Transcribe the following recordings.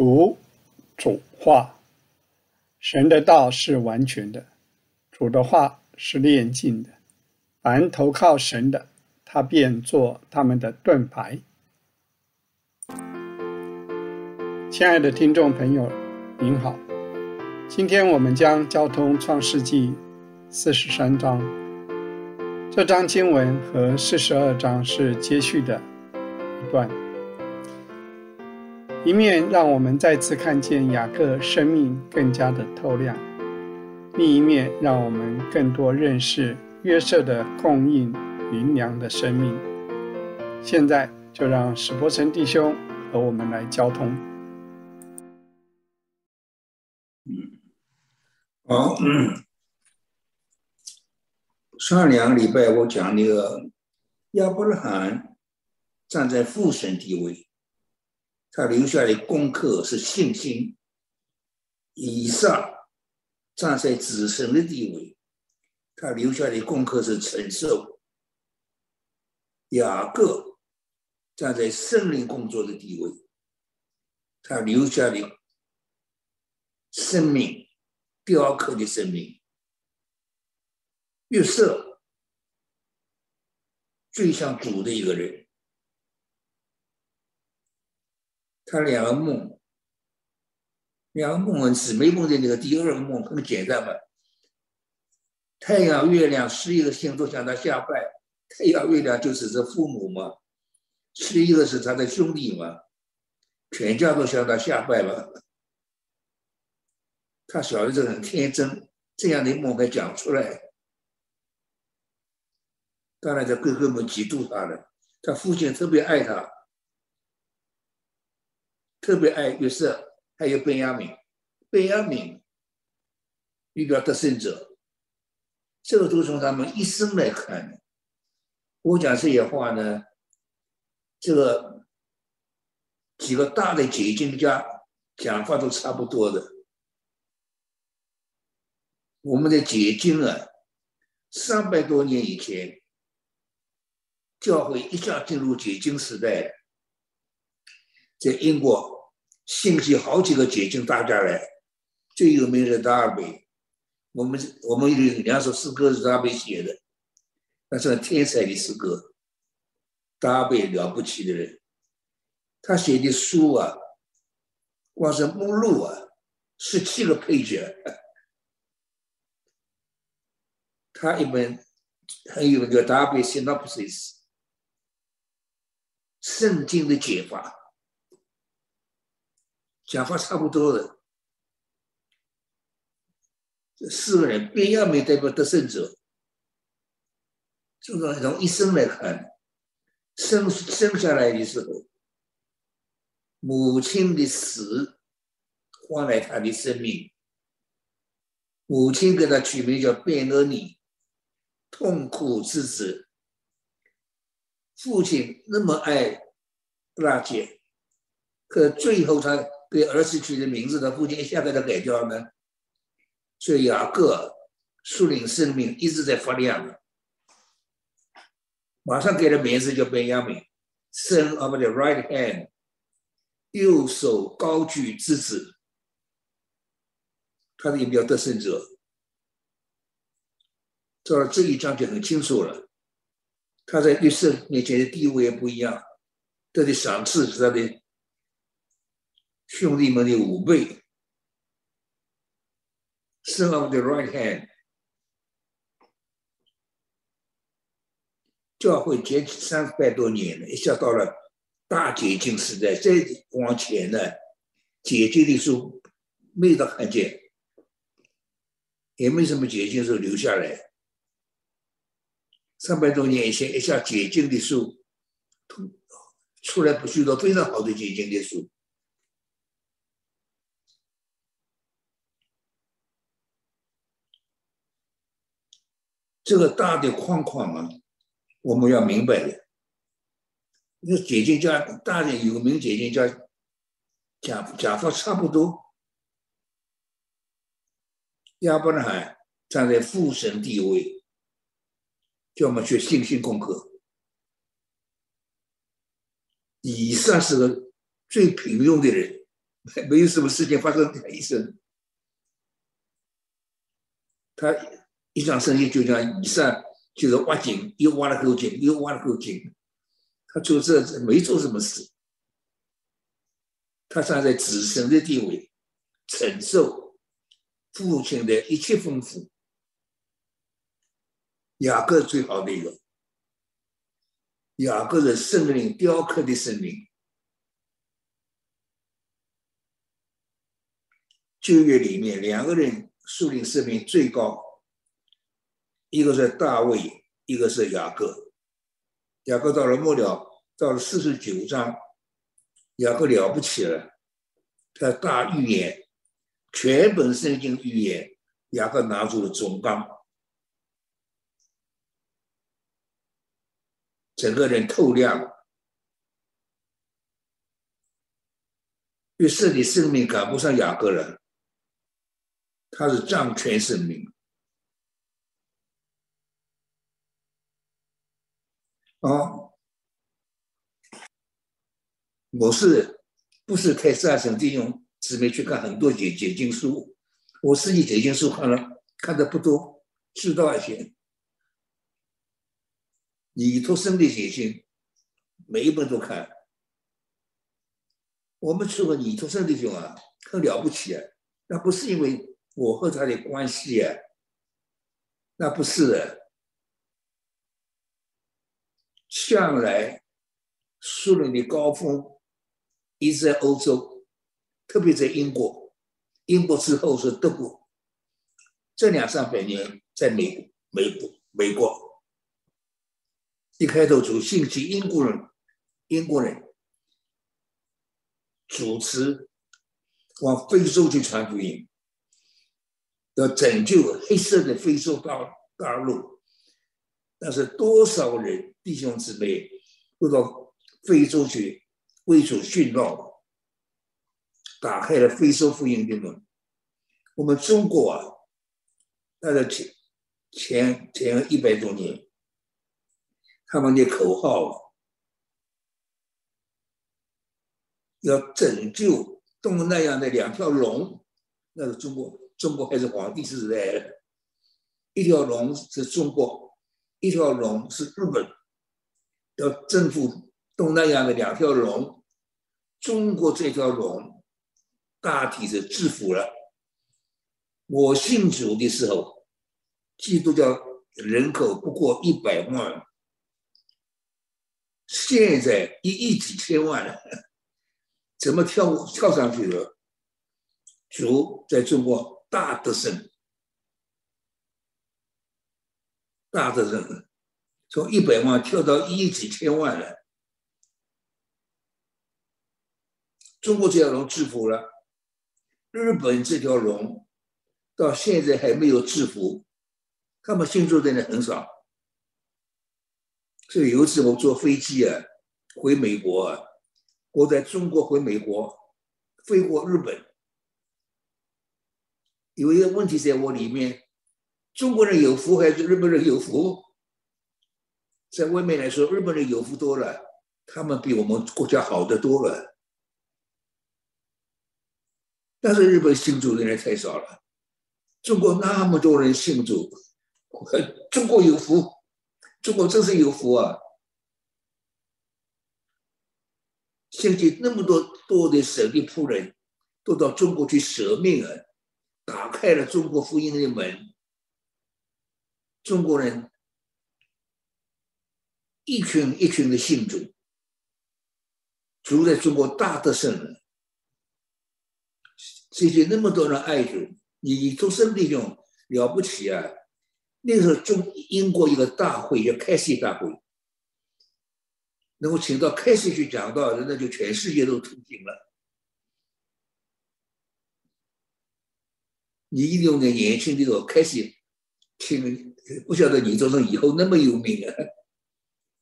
读主话，神的道是完全的，主的话是炼净的。凡投靠神的，他便做他们的盾牌。亲爱的听众朋友，您好，今天我们将交通创世纪四十三章，这章经文和四十二章是接续的一段。一面让我们再次看见雅各生命更加的透亮，另一面让我们更多认识约瑟的供应云粮的生命。现在就让史伯成弟兄和我们来交通。嗯好，上两个礼拜我讲那个亚伯拉罕站在父神地位。他留下的功课是信心。以撒站在子孙的地位，他留下的功课是承受。雅各站在圣灵工作的地位，他留下的生命，雕刻的生命。约瑟最像主的一个人。他两个梦，两个梦姊妹梦的那个第二个梦很简单嘛。太阳、月亮十一个星都向他下拜，太阳、月亮就是这父母嘛，十一个是他的兄弟嘛，全家都向他下拜了。他小的时候很天真，这样的梦还讲出来，当然这哥哥们嫉妒他了，他父亲特别爱他。特别爱约瑟，还有贝亚敏。贝亚敏预表得胜者，这个都从他们一生来看。我讲这些话呢，这个几个大的解经家讲法都差不多的。我们的解经啊，三百多年以前，教会一下进入解经时代。在英国，兴起好几个解经大家来，最有名的达尔贝，我们我们有两首诗歌是达尔贝写的，那是天才的诗歌。达尔贝了不起的人，他写的书啊，光是目录啊，十七个配角。他一本很有名叫《达尔贝 Synopsis》，圣经的解法。讲话差不多的，这四个人边亚美代表得胜者，就是从一生来看，生生下来的时候，母亲的死换来他的生命，母亲给他取名叫贝勒尼，痛苦之子，父亲那么爱拉姐，可最后他。给儿子取的名字，他父亲一下给他改掉了，所以雅各树林生命一直在发亮。马上给了名字叫贝亚明，Son of the right hand，右手高举之子，他的也叫得胜者。到了这一章就很清楚了，他在约瑟面前的地位也不一样，他的赏赐是他的。兄弟们的五倍，Son of the right hand，教会结三百多年了，一下到了大解经时代，再往前呢，解经的书没得看见，也没什么解经书留下来。三百多年以前，一下解经的书出出来，不许多非常好的解经的书。这个大的框框啊，我们要明白的。那解经家大的有名解经家讲讲法差不多。亚伯拉罕站在父神地位，叫我们学信心功课。以上是个最平庸的人，没有什么事情发生在一生。他一场生意就像以上，就是挖井，又挖了口井，又挖了口井。他做这没做什么事，他站在子孙的地位，承受父亲的一切丰富。雅各最好的一个，雅各的圣灵雕刻的生命。旧约里面两个人树立生命最高，一个是大卫，一个是雅各。雅各到了末了，到了四十九章，雅各了不起了，他大预言，全本圣经预言，雅各拿住了总纲，整个人透亮，于是你生命赶不上雅各了。他是掌权生命啊！我是不是开十二省弟兄姊妹去看很多解解经书？我自己解经书看了看的不多，知道一些。你托生的解经，每一本都看。我们去过你托生弟兄啊，很了不起啊！那不是因为。我和他的关系啊，那不是的。向来苏联的高峰一直在欧洲，特别在英国。英国之后是德国，这两三百年在美国美国美国，一开头就兴起英国人，英国人主持往非洲去传福音。要拯救黑色的非洲大大陆，但是多少人弟兄姊妹都到非洲去为主殉道，打开了非洲福音的门。我们中国啊，那个前前前一百多年，他们的口号要拯救东南亚的两条龙，那是中国。中国还是皇帝时代，一条龙是中国，一条龙是日本，要征服东南亚的两条龙，中国这条龙大体是制服了。我信主的时候，基督教人口不过一百万，现在一亿几千万了，怎么跳跳上去了？主在中国。大德胜，大的人，从一百万跳到一亿几千万了。中国这条龙制服了，日本这条龙到现在还没有制服，他们信主的人很少。所以有一次我坐飞机啊，回美国啊，我在中国回美国，飞过日本。有一个问题在我里面：中国人有福还是日本人有福？在外面来说，日本人有福多了，他们比我们国家好的多了。但是日本信主的人太少了，中国那么多人信主，中国有福，中国真是有福啊！现在那么多多的舍利仆人都到中国去舍命啊！打开了中国福音的门，中国人一群一群的信主，主在中国大得胜了。这些那么多人爱主，你做圣弟兄了不起啊！那时候中英国一个大会叫开西大会，能够请到开西去讲道，那就全世界都同情了。你一定在年轻的时候开始听，不晓得你做成以后那么有名啊，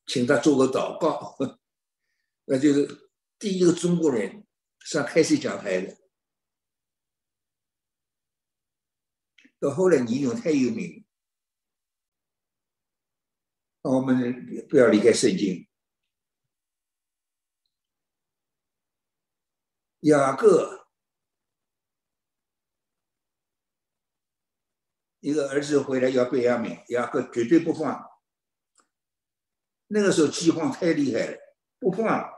请他做个祷告，那就是第一个中国人上开始讲台的。到后来你因为太有名，我们不要离开圣经。雅各一个儿子回来要贝亚敏，雅各绝对不放。那个时候饥荒太厉害了，不放，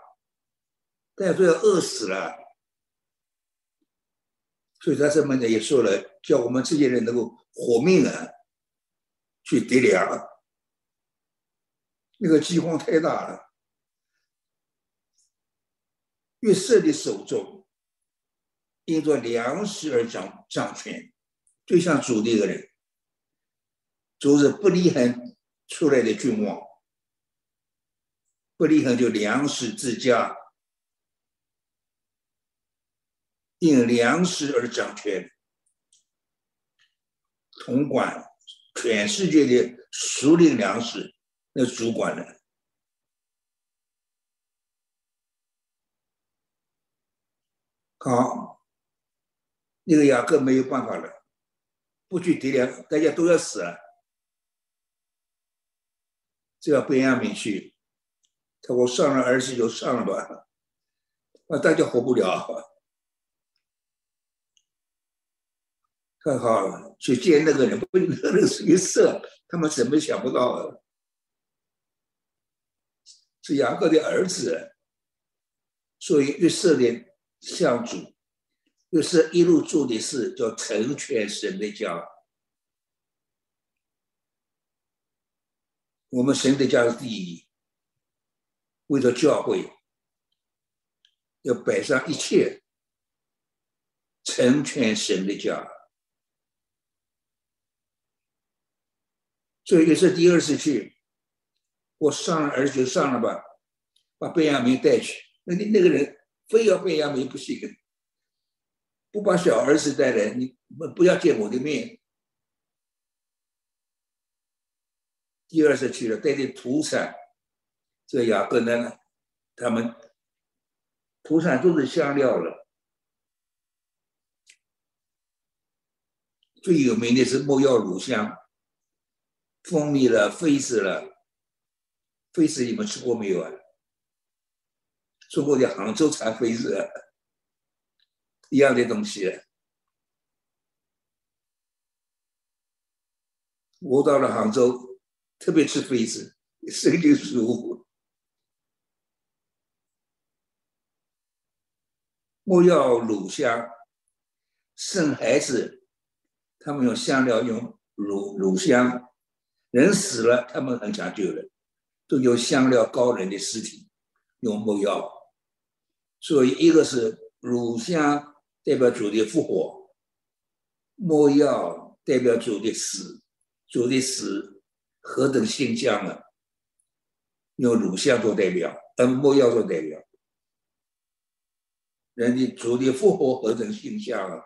大家都要饿死了。所以他这么也说了，叫我们这些人能够活命啊，去得粮。那个饥荒太大了，约瑟的手中因着粮食而掌掌权，就像主的一个人，就是不离恒出来的君王，不离恒就粮食之家。因粮食而掌权，统管全世界的熟龄粮食，那主管的。好，那个雅各没有办法了，不去敌粮，大家都要死了，只要贝亚米去，他我上了儿子就上了吧，啊，大家活不了。很好，去见那个人，不，那个是一色，他们怎么想不到？是雅各的儿子，所以约瑟的相主，约瑟一路做的事叫成全神的家。我们神的家是第一，为了教会，要摆上一切，成全神的家。所以也是第二次去，我上了儿子就上了吧，把贝亚明带去。那那那个人非要贝亚明不行，不把小儿子带来，你不不要见我的面。第二次去了，带点土产，这雅各呢，他们土产都是香料了，最有名的是没药乳香。蜂蜜了，飞子了，飞子你们吃过没有啊？中国的杭州产飞子，一样的东西。我到了杭州，特别吃妃子，身体舒服。莫要乳香，生孩子，他们用香料，用乳乳香。人死了，他们很讲究的，都有香料高人的尸体，用木药。所以一个是乳香代表主的复活，木药代表主的死，主的死何等现象啊！用乳香做代表，嗯，木药做代表，人的主的复活何等现象啊！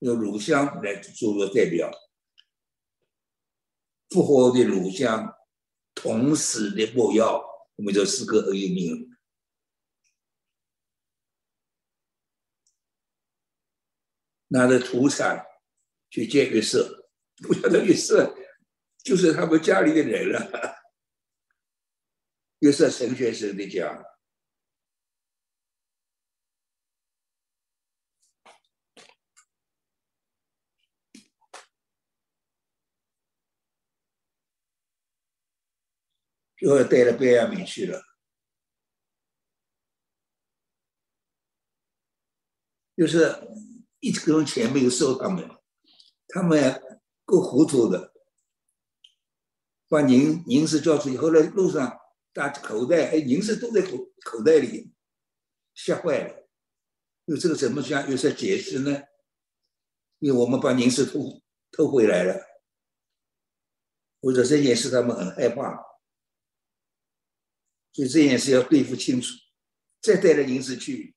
用乳香来做个代表。复活的乳香，同时的墨药，我们就四个很有名。拿着土产去见约瑟，不晓得约瑟就是他们家里的人了。约瑟陈学生的家。就带了贝亚米去了，就是一根钱没有收他们，他们够糊涂的，把银银子交出去，后来路上打口袋，哎，银子都在口口袋里，吓坏了。那这个怎么讲？有啥解释呢？因为我们把银子偷偷回来了，或者这件事他们很害怕。所以这件事要对付清楚，再带着银子去。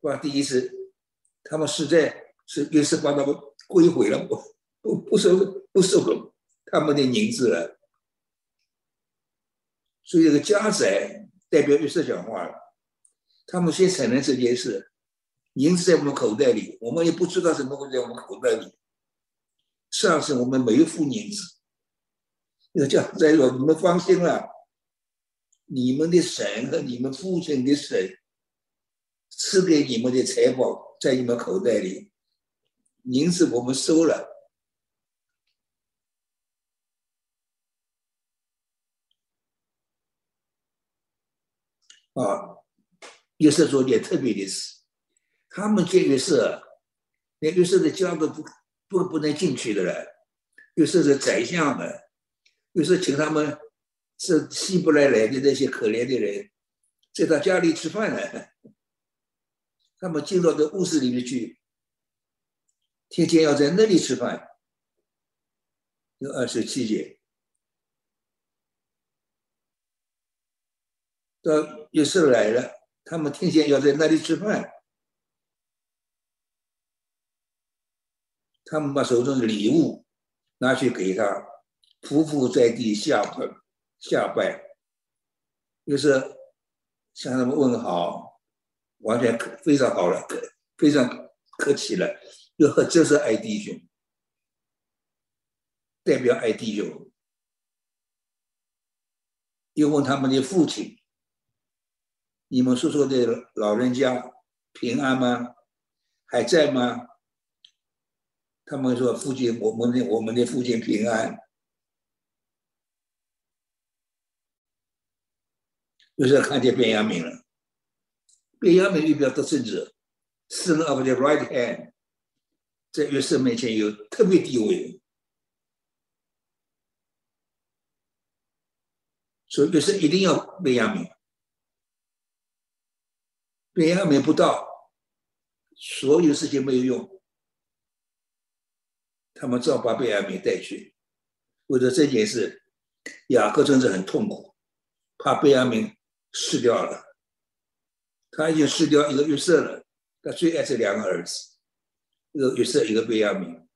哇，第一次他们实在是也是把他们归回了，不不不收不收他们的银子了。所以这个家宅代表约瑟讲话了，他们先承认这件事，银子在我们口袋里，我们也不知道怎么会在我们口袋里。上次我们没有付银子，要叫再说你们放心了。你们的神和你们父亲的神赐给你们的财宝在你们口袋里，银子我们收了，啊，约瑟做件特别的事，他们见约瑟，连约瑟的家都不不不能进去的了。约瑟是宰相们，约瑟请他们是希伯来来的那些可怜的人，在他家里吃饭呢。他们进到这屋子里面去，天天要在那里吃饭。有二十七节。到约瑟来了，他们天天要在那里吃饭。他们把手中的礼物拿去给他，匍匐在地下拜下拜，就是向他们问好，完全可非常好了，非常客气了。又这是爱弟兄，代表爱弟兄。又问他们的父亲。你们所说的老人家平安吗？还在吗？他们说父亲，我们的我们的父亲平安。就是看见便雅悯了，便雅悯预表得胜者，son of the right hand，在约瑟面前有特别地位，所以约瑟一定要便雅悯。便雅悯不到，所有事情没有用，他们只好把便雅悯带去。为了这件事，雅各真是很痛苦，怕便雅悯失掉了。他已经失掉一个约瑟了，他最爱这两个儿子，一个约瑟，一个便雅悯。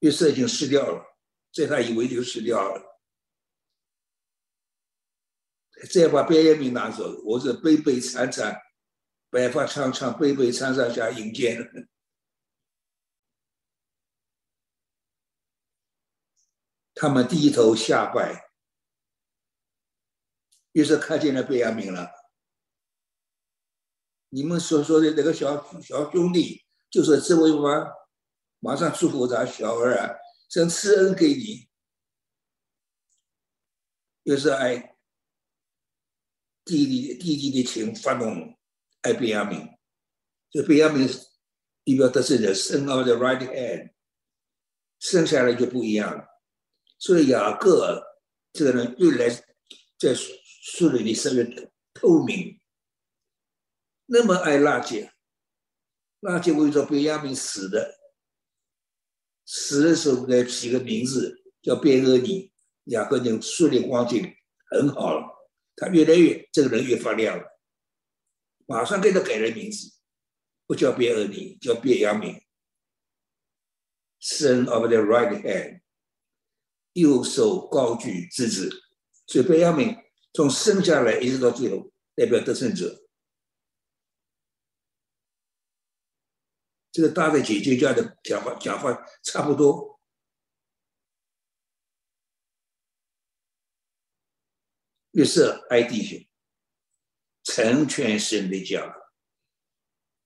约瑟已经失掉了，这他以为就失掉了。再把便雅悯拿走，我是悲悲惨惨，白发苍苍，悲悲惨惨下迎接 他们低头下拜，于是看见了贝亚明了。你们所说的那个小小兄弟，就是这位吗？马上祝福咱小儿啊，想赐恩给你，又是哎弟弟弟弟的情发动爱贝亚明，这贝亚明代表的是的生 of the right hand，生下来就不一样了。所以雅各这个人越来在树林里生越透明，那么爱拉杰，拉杰为着贝亚明死的，死的时候给起个名字叫贝厄尼，雅各就树立光景很好了。他越来越，这个人越发亮了，马上给他改了名字，不叫别尔尼，叫别亚明，Son of the right hand，右手高举之子，所以别亚明从生下来一直到最后，代表得胜者。这个大的姐姐家的讲法讲法差不多。约瑟爱弟兄，成全神的家，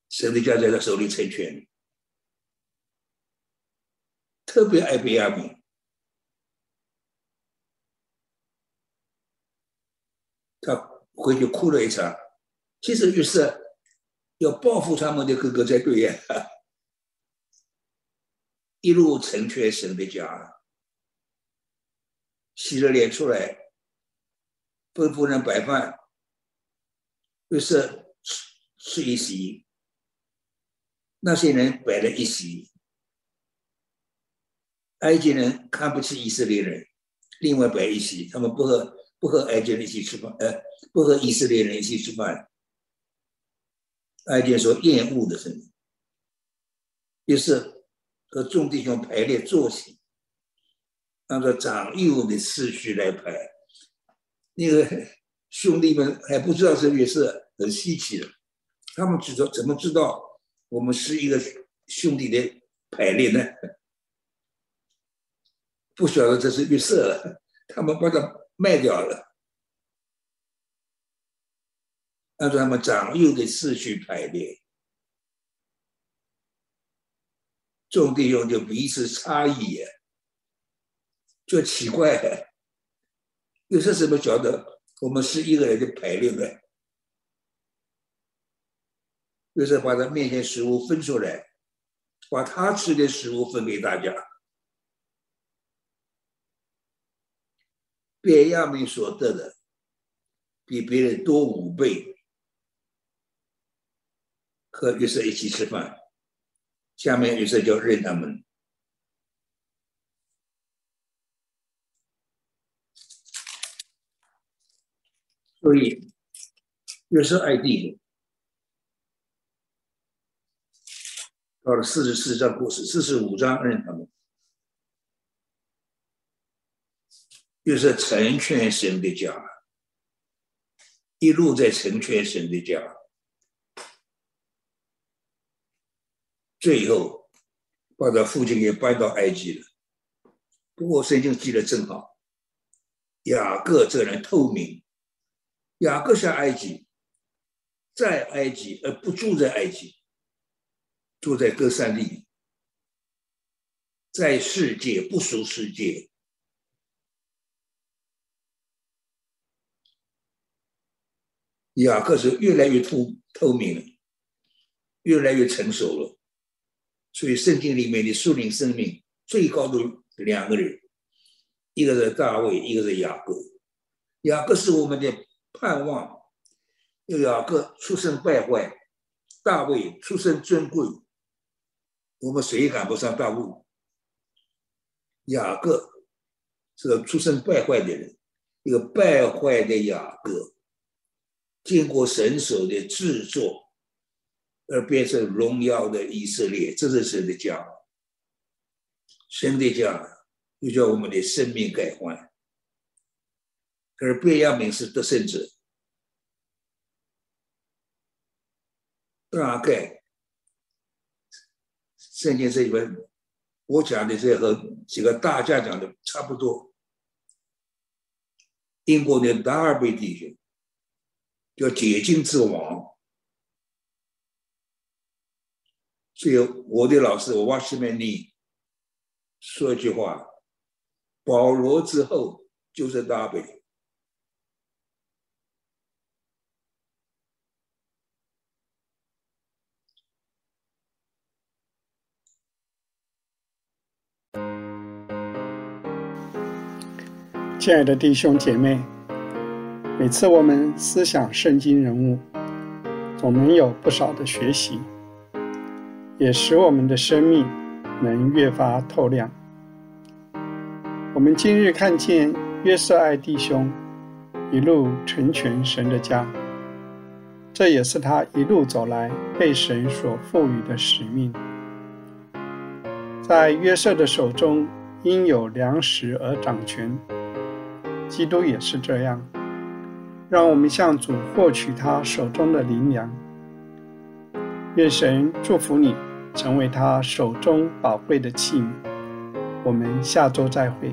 神的家在他手里成全，特别爱贝亚米，他回去哭了一场。其实约瑟要报复他们的哥哥才对呀，一路成全神的家，洗了脸出来。吩咐人摆饭，就是吃吃一席。那些人摆了一席，埃及人看不起以色列人，另外摆一席，他们不和不和埃及人一起吃饭，呃，不和以色列人一起吃饭。埃及人说厌恶的声音，于是和众弟兄排列坐席，按照长幼的次序来排。那个兄弟们还不知道这也是很稀奇的，他们知道怎么知道我们是一个兄弟的排列呢？不晓得这是预设了，他们把它卖掉了，按照他们长幼的次序排列，众弟兄就彼此差异，就奇怪。有时候怎么晓得我们十一个人的排列了。就是把他面前食物分出来，把他吃的食物分给大家。别亚明所得的比别人多五倍，和约瑟一起吃饭。下面约瑟就认他们。所以又是爱弟兄。到了四十四章故事，四十五章认他们，又是成全神的家，一路在成全神的家，最后把他父亲给搬到埃及了。不过圣经记得真好，雅各这人透明，雅各下埃及，在埃及而不住在埃及。住在歌山里，在世界不属世界。雅各是越来越透透明了，越来越成熟了。所以圣经里面的树林生命最高的两个人，一个是大卫，一个是雅各。雅各是我们的盼望，雅各出身败坏，大卫出身尊贵。我们谁也赶不上大卫。雅各是个出身败坏的人，一个败坏的雅各，经过神手的制作，而变成荣耀的以色列，这是神的家。神的家又叫我们的生命改换，而贝亚明是得胜者，大概。圣经这一本，我讲的这和几个大家讲的差不多。英国的达尔贝弟兄叫解禁之王，所以我的老师我瓦西曼尼说一句话：保罗之后就是达尔亲爱的弟兄姐妹，每次我们思想圣经人物，总能有不少的学习，也使我们的生命能越发透亮。我们今日看见约瑟爱弟兄一路成全神的家，这也是他一路走来被神所赋予的使命。在约瑟的手中，因有粮食而掌权。基督也是这样，让我们向主获取他手中的灵粮。愿神祝福你，成为他手中宝贵的器皿。我们下周再会。